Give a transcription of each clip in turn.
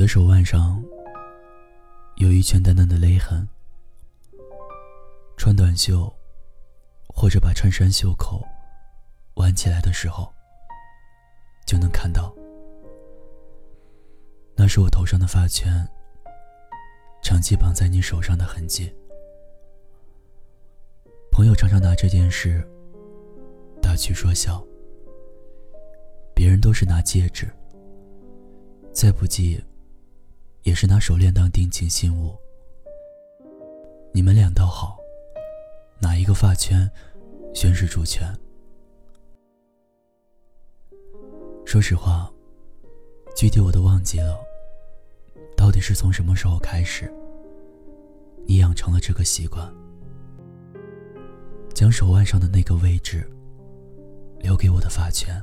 我的手腕上有一圈淡淡的勒痕，穿短袖或者把衬衫袖口挽起来的时候，就能看到。那是我头上的发圈，长期绑在你手上的痕迹。朋友常常拿这件事打趣说笑，别人都是拿戒指，再不济。也是拿手链当定情信物。你们俩倒好，哪一个发圈宣示主权？说实话，具体我都忘记了。到底是从什么时候开始，你养成了这个习惯，将手腕上的那个位置留给我的发圈？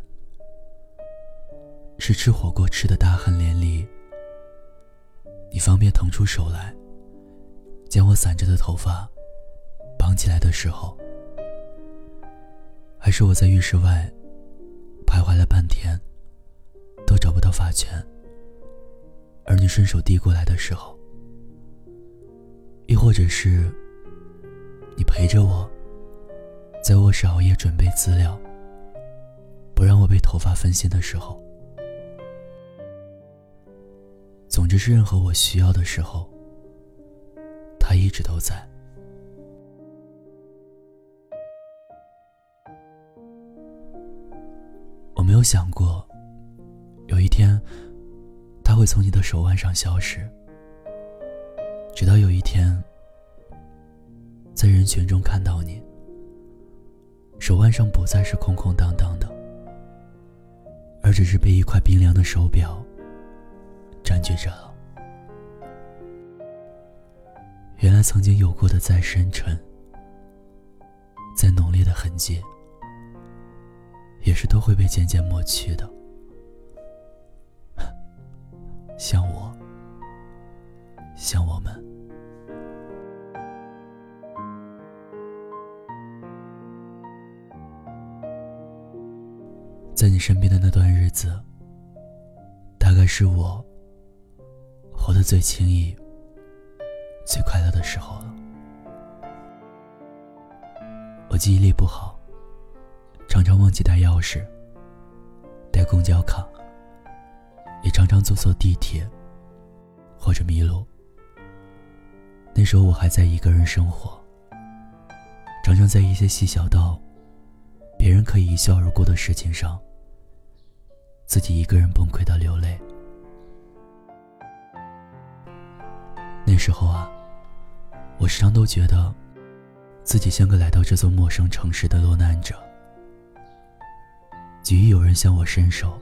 是吃火锅吃的大汗淋漓。你方便腾出手来，将我散着的头发绑起来的时候，还是我在浴室外徘徊了半天，都找不到发圈，而你顺手递过来的时候，亦或者是你陪着我，在卧室熬夜准备资料，不让我被头发分心的时候。总之是任何我需要的时候，他一直都在。我没有想过，有一天他会从你的手腕上消失。直到有一天，在人群中看到你，手腕上不再是空空荡荡的，而只是被一块冰凉的手表。占据着。原来曾经有过的再深沉、再浓烈的痕迹，也是都会被渐渐抹去的。像我，像我们，在你身边的那段日子，大概是我。活得最轻易、最快乐的时候了。我记忆力不好，常常忘记带钥匙、带公交卡，也常常坐错地铁或者迷路。那时候我还在一个人生活，常常在一些细小到别人可以一笑而过的事情上，自己一个人崩溃到流泪。那时候啊，我时常都觉得，自己像个来到这座陌生城市的落难者，急于有人向我伸手，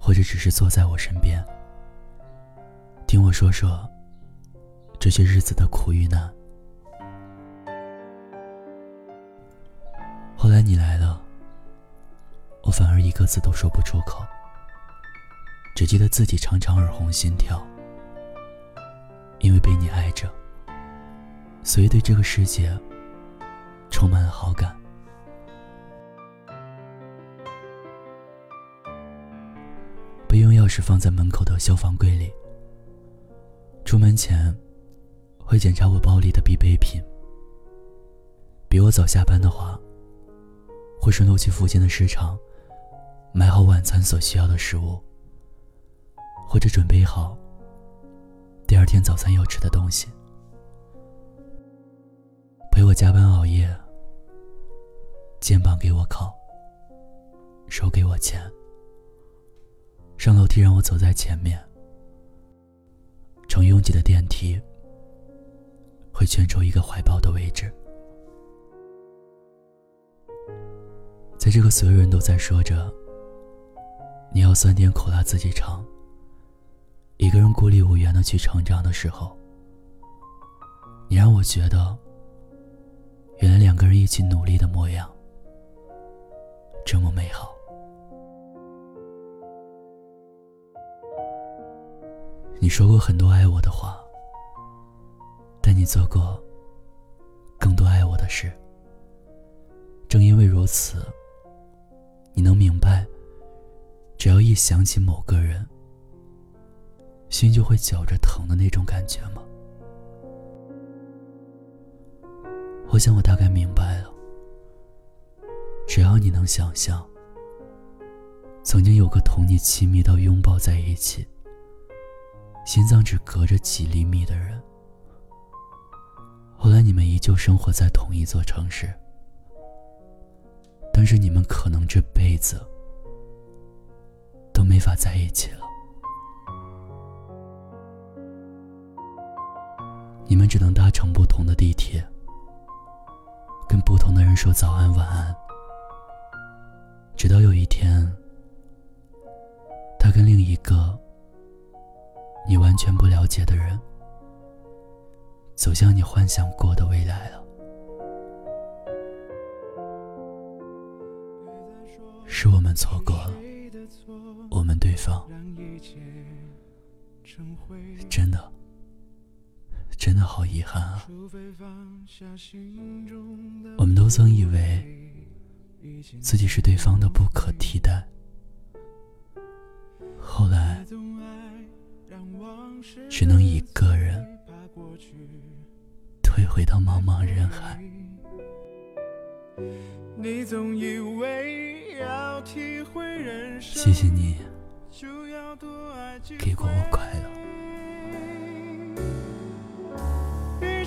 或者只是坐在我身边，听我说说这些日子的苦与难。后来你来了，我反而一个字都说不出口，只记得自己常常耳红心跳。因为被你爱着，所以对这个世界充满了好感。备用钥匙放在门口的消防柜里。出门前会检查我包里的必备品。比我早下班的话，会顺路去附近的市场买好晚餐所需要的食物，或者准备好。第二天早餐要吃的东西，陪我加班熬夜，肩膀给我靠，手给我牵，上楼梯让我走在前面，乘拥挤的电梯，会圈出一个怀抱的位置。在这个所有人都在说着“你要酸甜苦辣自己尝”。一个人孤立无援的去成长的时候，你让我觉得，原来两个人一起努力的模样这么美好。你说过很多爱我的话，但你做过更多爱我的事。正因为如此，你能明白，只要一想起某个人。心就会绞着疼的那种感觉吗？我想我大概明白了。只要你能想象，曾经有个同你亲密到拥抱在一起，心脏只隔着几厘米的人，后来你们依旧生活在同一座城市，但是你们可能这辈子都没法在一起了。只能搭乘不同的地铁，跟不同的人说早安晚安，直到有一天，他跟另一个你完全不了解的人，走向你幻想过的未来了。是我们错过了，我们对方，真的。真的好遗憾啊！我们都曾以为自己是对方的不可替代，后来只能一个人退回到茫茫人海。谢谢你，给过我快乐。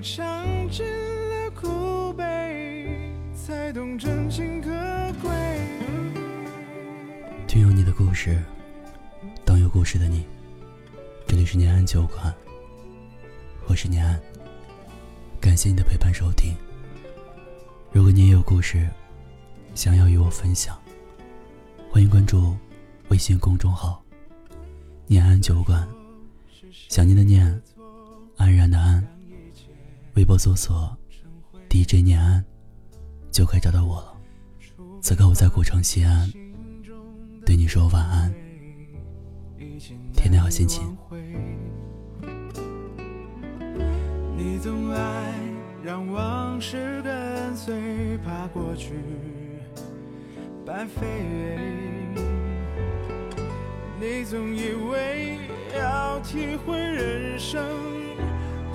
尝尽了苦悲，才懂真情可贵？听有你的故事，当有故事的你。这里是念安酒馆，我是念安。感谢你的陪伴收听。如果你也有故事，想要与我分享，欢迎关注微信公众号“念安酒馆”。想念的念。安然的安，微博搜索 DJ 念安，就可以找到我了。此刻我在古城西安，对你说晚安，天天好心情。你总爱让往事跟随，怕过去白费。你总以为要体会人生。